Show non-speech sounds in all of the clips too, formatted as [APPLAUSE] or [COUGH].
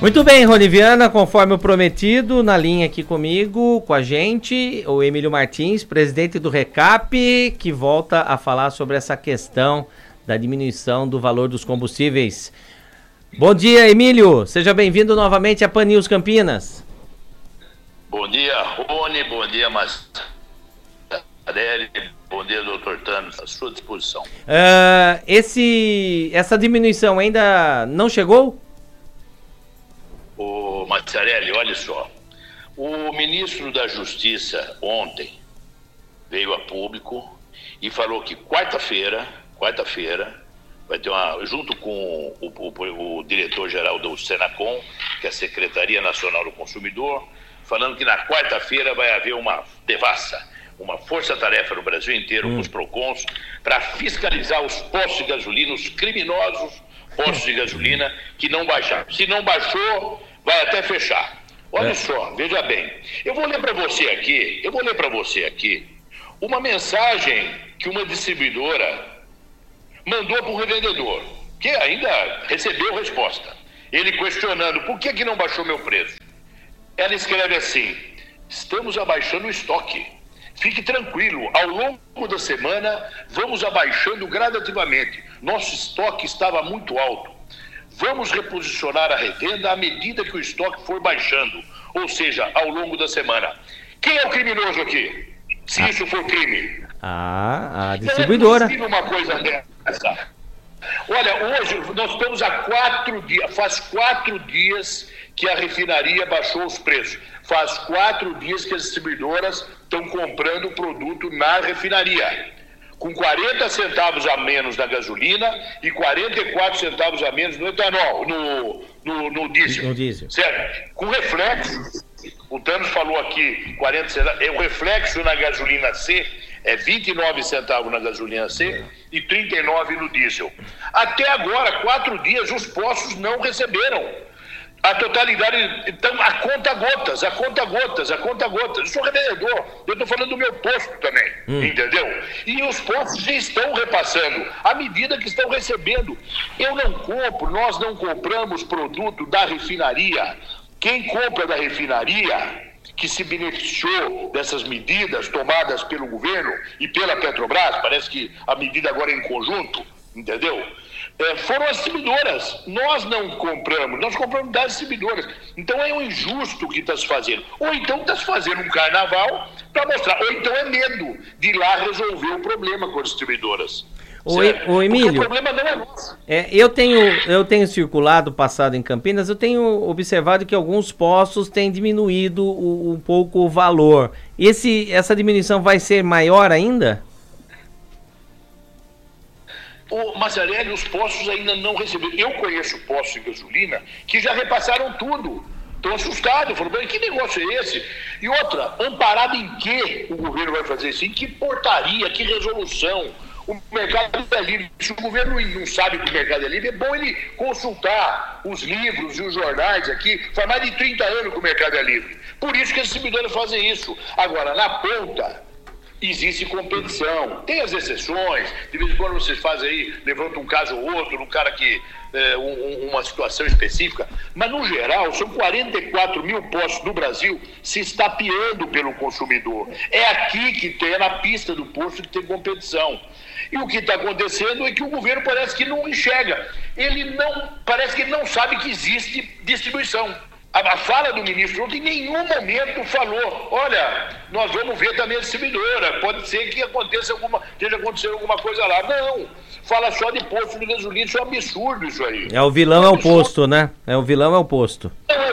Muito bem, Roniviana, conforme o prometido, na linha aqui comigo, com a gente, o Emílio Martins, presidente do Recap, que volta a falar sobre essa questão da diminuição do valor dos combustíveis. Bom dia, Emílio. Seja bem-vindo novamente a Panils Campinas. Bom dia, Rony. Bom dia, Marcelo. Bom dia, doutor Tano. À sua disposição. Uh, esse, essa diminuição ainda não chegou? Mazzarelli, olha só. O ministro da Justiça ontem veio a público e falou que quarta-feira, quarta-feira, vai ter uma, junto com o, o, o diretor-geral do Senacom, que é a Secretaria Nacional do Consumidor, falando que na quarta-feira vai haver uma devassa, uma força-tarefa no Brasil inteiro hum. com os PROCONs para fiscalizar os postos de gasolina, os criminosos postos de gasolina que não baixaram. Se não baixou, vai até fechar. Olha é. só, veja bem. Eu vou ler para você aqui, eu vou ler para você aqui uma mensagem que uma distribuidora mandou para o revendedor, que ainda recebeu resposta. Ele questionando por que, que não baixou meu preço. Ela escreve assim: estamos abaixando o estoque. Fique tranquilo, ao longo da semana vamos abaixando gradativamente. Nosso estoque estava muito alto. Vamos reposicionar a revenda à medida que o estoque for baixando, ou seja, ao longo da semana. Quem é o criminoso aqui? Se ah. isso for crime. Ah, a distribuidora. Não é uma coisa dessa. Olha, hoje nós estamos há quatro dias, faz quatro dias que a refinaria baixou os preços. Faz quatro dias que as distribuidoras estão comprando o produto na refinaria com 40 centavos a menos na gasolina e 44 centavos a menos no etanol, no, no, no diesel. No diesel. Certo? Com reflexo, o Thanos falou aqui 40 centavos, é o reflexo na gasolina C é 29 centavos na gasolina C e 39 no diesel. Até agora, quatro dias, os postos não receberam a totalidade. Então, a conta gotas, a conta gotas, a conta gotas. Eu sou revendedor, eu estou falando do meu posto também, hum. entendeu? E os postos já estão repassando à medida que estão recebendo. Eu não compro, nós não compramos produto da refinaria. Quem compra da refinaria, que se beneficiou dessas medidas tomadas pelo governo e pela Petrobras, parece que a medida agora é em conjunto, entendeu? É, foram as distribuidoras. Nós não compramos, nós compramos das distribuidoras. Então é um injusto que está se fazendo. Ou então está se fazendo um carnaval para mostrar. Ou então é medo de ir lá resolver o problema com as distribuidoras. O, Emílio, o problema não é nosso. É, eu, tenho, eu tenho circulado, passado em Campinas, eu tenho observado que alguns postos têm diminuído o, um pouco o valor. Esse, essa diminuição vai ser maior ainda? O Mazzarelli, os postos ainda não receberam. Eu conheço postos de gasolina que já repassaram tudo. Estou assustado, falando, que negócio é esse? E outra, amparado em que o governo vai fazer isso? Em que portaria, que resolução? O mercado é livre. Se o governo não sabe que o mercado é livre, é bom ele consultar os livros e os jornais aqui. Faz mais de 30 anos que o mercado é livre. Por isso que as distribuidoras fazem isso. Agora, na ponta, existe competição. Tem as exceções, de vez em quando vocês fazem aí, levantam um caso ou outro, um cara que. É, um, uma situação específica, mas no geral são 44 mil postos no Brasil se estapeando pelo consumidor. É aqui que tem, é na pista do posto que tem competição. E o que está acontecendo é que o governo parece que não enxerga. Ele não, parece que ele não sabe que existe distribuição. A, fala do ministro ontem em nenhum momento falou, olha, nós vamos ver também a distribuidora, pode ser que aconteça alguma, esteja acontecendo alguma coisa lá. Não, fala só de posto de gasolina, isso é um absurdo isso aí. É o vilão é, o posto, né? É o vilão é o posto. Não, é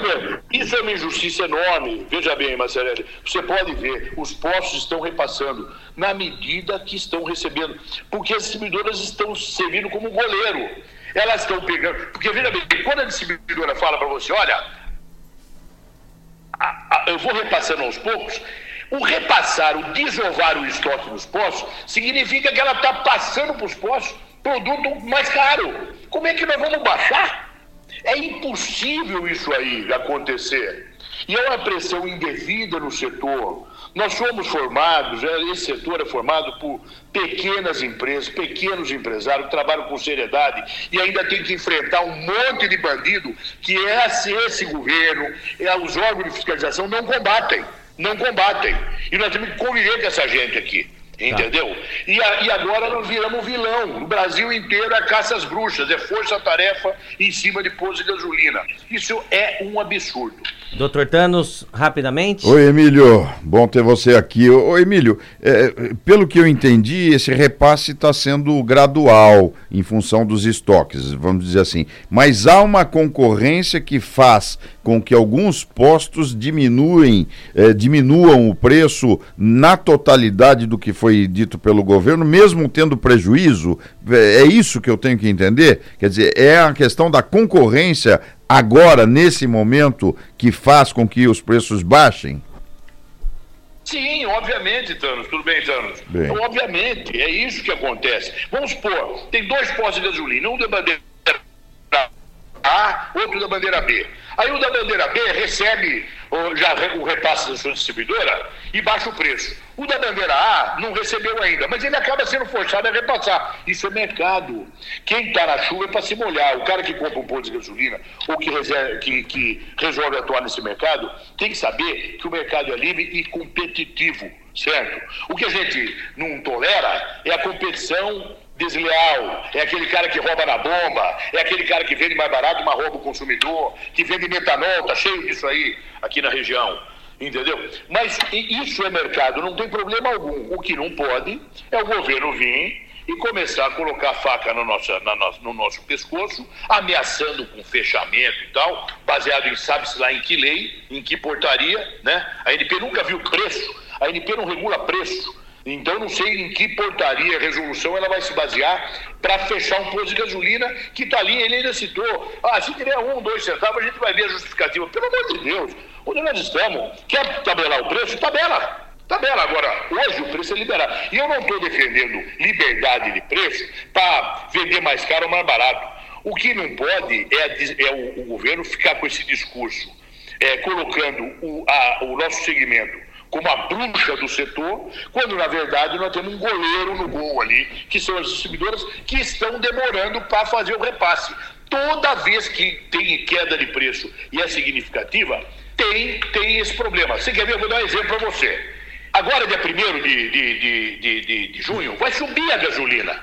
isso é uma injustiça enorme. Veja bem, Marcelelli, você pode ver, os postos estão repassando na medida que estão recebendo, porque as distribuidoras estão servindo como goleiro. Elas estão pegando, porque veja bem, quando a distribuidora fala para você, olha, eu vou repassando aos poucos. O repassar, o desovar o estoque nos postos, significa que ela está passando para os postos produto mais caro. Como é que nós vamos baixar? É impossível isso aí acontecer. E é uma pressão indevida no setor. Nós somos formados, é, esse setor é formado por pequenas empresas, pequenos empresários que trabalham com seriedade e ainda tem que enfrentar um monte de bandido que esse, esse governo, é, os órgãos de fiscalização não combatem. Não combatem. E nós temos que conviver com essa gente aqui. Entendeu? Tá. E, a, e, agora nós viramos vilão. No Brasil inteiro é caça às bruxas, é força-tarefa em cima de poço de gasolina. Isso é um absurdo. Doutor Thanos, rapidamente. Oi, Emílio. Bom ter você aqui. Ô, Emílio, é, pelo que eu entendi, esse repasse está sendo gradual em função dos estoques, vamos dizer assim. Mas há uma concorrência que faz com que alguns postos diminuem, é, diminuam o preço na totalidade do que foi dito pelo governo, mesmo tendo prejuízo. É, é isso que eu tenho que entender? Quer dizer, é a questão da concorrência agora, nesse momento, que faz com que os preços baixem? Sim, obviamente, Thanos. Tudo bem, Thanos? Bem. Obviamente, é isso que acontece. Vamos supor, tem dois postos de gasolina, um da bandeira A, outro da bandeira B. Aí o da bandeira B recebe já o repasse da sua distribuidora e baixa o preço. O da bandeira A não recebeu ainda, mas ele acaba sendo forçado a repassar. Isso é mercado. Quem está na chuva é para se molhar. O cara que compra um posto de gasolina ou que, que, que resolve atuar nesse mercado tem que saber que o mercado é livre e competitivo, certo? O que a gente não tolera é a competição desleal, é aquele cara que rouba na bomba, é aquele cara que vende mais barato, mas rouba o consumidor, que vende metanol, tá cheio disso aí aqui na região. Entendeu? Mas isso é mercado, não tem problema algum. O que não pode é o governo vir e começar a colocar faca no nosso, no nosso pescoço, ameaçando com fechamento e tal, baseado em sabe-se lá em que lei, em que portaria, né? A NP nunca viu preço, a NP não regula preço. Então, não sei em que portaria, resolução ela vai se basear para fechar um posto de gasolina que está ali. Ele ainda citou: ah, se tiver um, dois centavos, a gente vai ver a justificativa. Pelo amor de Deus, onde nós estamos? Quer tabelar o preço? Tabela. Tabela. Agora, hoje o preço é liberado. E eu não estou defendendo liberdade de preço para vender mais caro ou mais barato. O que não pode é, é o, o, governo ficar com esse discurso, é, colocando o, a, o nosso segmento como a bruxa do setor, quando na verdade nós temos um goleiro no gol ali, que são as distribuidoras que estão demorando para fazer o repasse. Toda vez que tem queda de preço e é significativa, tem, tem esse problema. Você quer ver? Eu vou dar um exemplo para você. Agora, dia 1 de, de, de, de, de junho, vai subir a gasolina.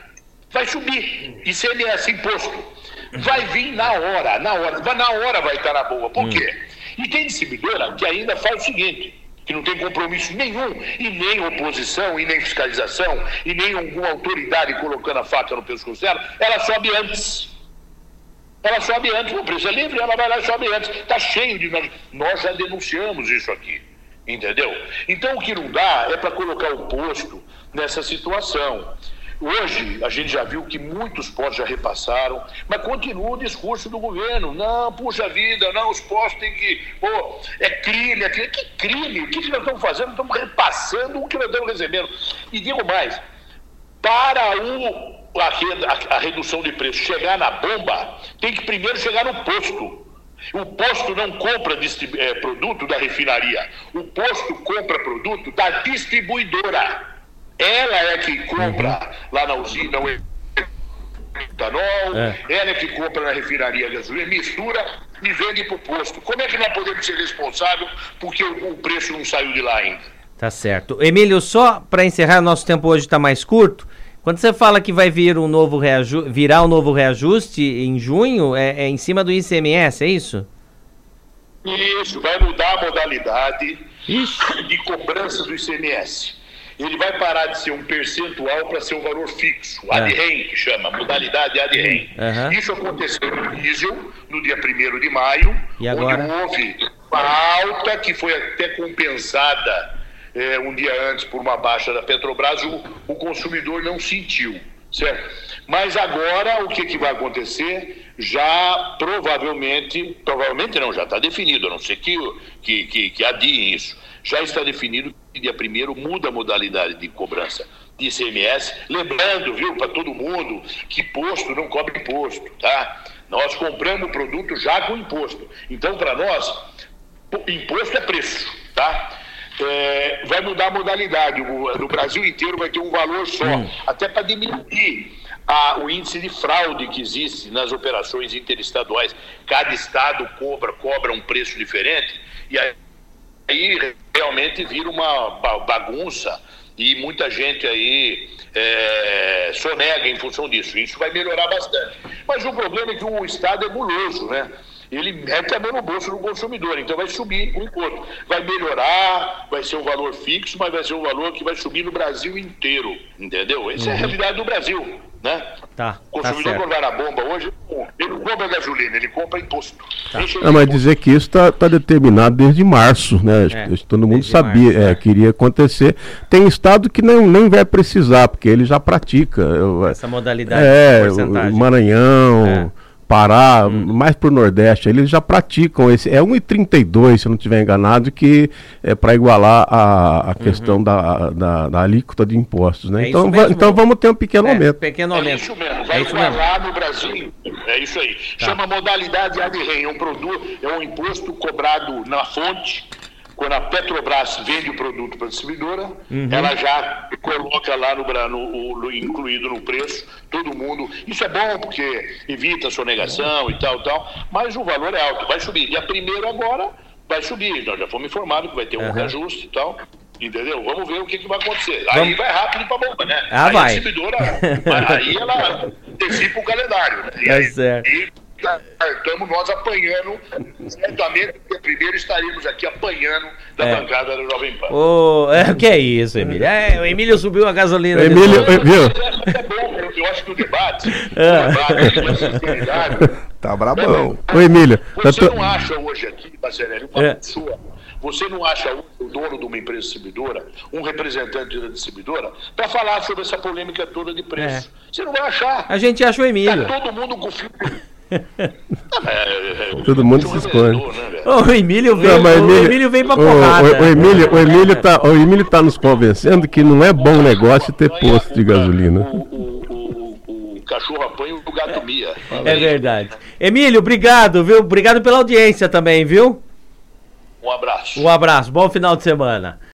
Vai subir. ICMS, imposto. Vai vir na hora, na hora. Na hora vai estar na boa. Por hum. quê? E tem distribuidora que ainda faz o seguinte: que não tem compromisso nenhum, e nem oposição, e nem fiscalização, e nem alguma autoridade colocando a faca no pescoço dela, ela sobe antes. Ela sobe antes, o preço é livre, ela vai lá e sobe antes. Está cheio de. Nós, já denunciamos isso aqui. Entendeu? Então o que não dá é para colocar o posto nessa situação. Hoje, a gente já viu que muitos postos já repassaram, mas continua o discurso do governo. Não, puxa vida, não, os postos têm que. Pô, é crime, é crime. Que crime? O que, nós estamos fazendo? Estamos repassando o que nós estamos recebendo. E digo mais: para o, a, a, a redução de preço chegar na bomba, tem que primeiro chegar no posto. O posto não compra é, produto da refinaria, o posto compra produto da distribuidora. Ela é que compra uhum. lá na usina o etanol, é. ela é que compra na refinaria gasolina, mistura e vende para o posto. Como é que nós podemos ser responsáveis porque o, o preço não saiu de lá ainda? Tá certo. Emílio, só para encerrar, nosso tempo hoje está mais curto. Quando você fala que vai vir um novo reaju virar um novo reajuste em junho, é, é, em cima do ICMS, é isso? Isso, vai mudar a modalidade de cobrança do ICMS ele vai parar de ser um percentual para ser um valor fixo, é. ADREM, que chama, modalidade ADREM. Uhum. Isso aconteceu no diesel, no dia 1 de maio, onde houve uma alta que foi até compensada é, um dia antes por uma baixa da Petrobras, o, o consumidor não sentiu, certo? Mas agora o que, que vai acontecer? Já provavelmente, provavelmente não, já está definido, a não ser que, que, que, que adiem isso já está definido dia primeiro muda a modalidade de cobrança de ICMS. Lembrando, viu, para todo mundo, que posto não cobre imposto, tá? Nós compramos o produto já com imposto. Então, para nós, imposto é preço, tá? É, vai mudar a modalidade. No Brasil inteiro vai ter um valor só, hum. até para diminuir a, o índice de fraude que existe nas operações interestaduais. Cada estado cobra, cobra um preço diferente e aí, aí realmente vira uma bagunça e muita gente aí é, sonega em função disso. Isso vai melhorar bastante. Mas o problema é que o Estado é guloso, né? Ele mete a mão no bolso do consumidor, então vai subir o imposto. Vai melhorar, vai ser um valor fixo, mas vai ser um valor que vai subir no Brasil inteiro, entendeu? Essa uhum. é a uhum. realidade do Brasil né? Tá. O consumidor tá quando vai na bomba hoje, ele não compra gasolina, ele compra imposto. Tá. Não, mas dizer que isso está tá determinado desde março, né? É, todo mundo sabia, março, é, é. queria acontecer. Tem estado que nem, nem vai precisar, porque ele já pratica. Essa modalidade é, o Maranhão. É. Pará, hum. mais para o Nordeste, eles já praticam esse. É 1,32, se eu não estiver enganado, que é para igualar a, a questão uhum. da, da, da, alíquota de impostos. Né? É então, então vamos ter um pequeno é, aumento. Pequeno aumento. É isso mesmo, vai é igualar mesmo. no Brasil. É isso aí. Tá. Chama modalidade ad rem, é um produto, é um imposto cobrado na fonte quando a Petrobras vende o produto para a distribuidora, uhum. ela já coloca lá no, no, no, incluído no preço, todo mundo. Isso é bom porque evita a sonegação e tal, tal, mas o valor é alto, vai subir. E a primeira agora vai subir. Nós já fomos informados que vai ter um uhum. reajuste e tal. Entendeu? Vamos ver o que, que vai acontecer. Vamos... Aí vai rápido para a bomba, né? Ah, aí vai. A distribuidora, [LAUGHS] aí ela antecipa o calendário. Né? E é certo. E estamos nós apanhando. Certamente, primeiro estaremos aqui apanhando da é. bancada da Jovem Pan. O é, que é isso, Emílio? É, o Emílio subiu a gasolina. Emílio, viu? É bom, eu acho que o debate, é. o debate Tá brabão. Ô, Emílio. Você tô... não acha hoje aqui, Bacelli, uma é. pessoa você não acha o dono de uma empresa distribuidora, um representante da distribuidora, para falar sobre essa polêmica toda de preço? É. Você não vai achar. A gente acha o Emílio. Tá todo mundo com Todo mundo se esconde. Né, o Emílio veio, não, Emílio, o Emílio veio pra porrada. O, o, Emílio, o, Emílio tá, o Emílio tá nos convencendo que não é bom negócio ter posto de gasolina. O, o cachorro apanha o gato mia. É verdade. Emílio, obrigado, viu? Obrigado pela audiência também, viu? Um abraço. Um abraço. Bom final de semana.